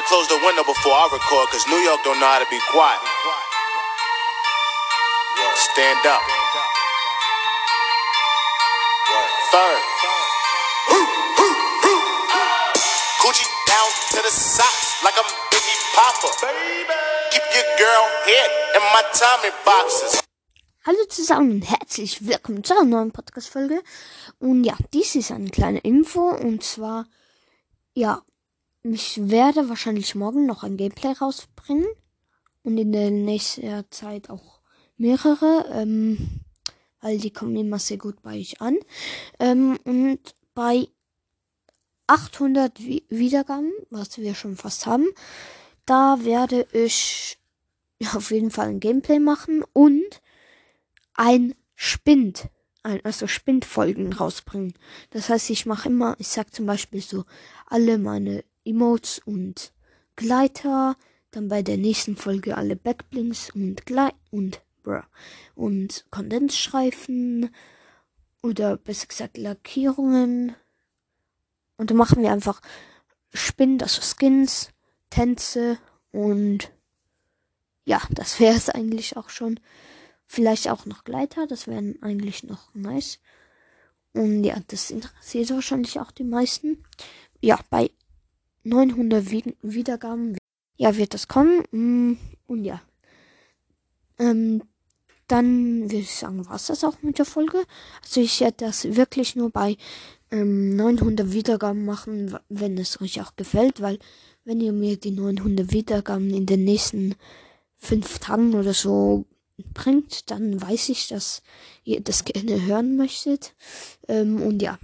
to close the window before I record, cause New York don't know how to be quiet. Stand up. Third. Coochie down to the socks like I'm Biggie Popper. Keep your girl head in my Tommy boxes. Hallo zusammen und herzlich willkommen zu einer neuen Podcast-Folge. Und ja, dies ist eine kleine Info. Und zwar, ja, ich werde wahrscheinlich morgen noch ein Gameplay rausbringen. Und in der nächsten Zeit auch mehrere. Ähm, weil die kommen immer sehr gut bei euch an. Ähm, und bei 800 Wi- Wiedergaben, was wir schon fast haben, da werde ich auf jeden Fall ein Gameplay machen und ein Spind, ein, also Spindfolgen rausbringen. Das heißt, ich mache immer, ich sag zum Beispiel so alle meine Emotes und Gleiter, dann bei der nächsten Folge alle Backblinks und Gleit und bruh, und Kondensstreifen oder besser gesagt Lackierungen. Und dann machen wir einfach Spind, also Skins, Tänze und ja, das wäre es eigentlich auch schon. Vielleicht auch noch Gleiter, das wären eigentlich noch nice. Und ja, das interessiert wahrscheinlich auch die meisten. Ja, bei 900 Wi- Wiedergaben, ja, wird das kommen. Mm, Und ja, ähm, dann würde ich sagen, war's das auch mit der Folge. Also ich werde das wirklich nur bei ähm, 900 Wiedergaben machen, wenn es euch auch gefällt, weil wenn ihr mir die 900 Wiedergaben in den nächsten fünf Tagen oder so bringt, dann weiß ich, dass ihr das gerne hören möchtet. Ähm, und ja,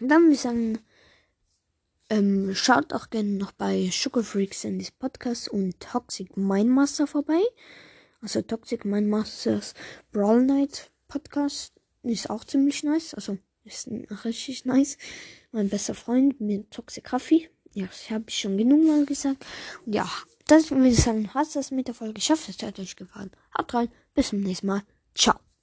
dann würde ich sagen, ähm, schaut auch gerne noch bei Sugar Freaks in this Podcast und Toxic Mindmaster vorbei. Also Toxic Mindmasters Brawl Night Podcast ist auch ziemlich nice. Also ist richtig nice. Mein bester Freund mit Toxic Raffi. Ja, das habe ich schon genug mal gesagt. Und ja, das würde ich sagen, hast das mit der Folge geschafft. Es hat euch gefallen. Haut rein. Bis zum nächsten Mal. Ciao.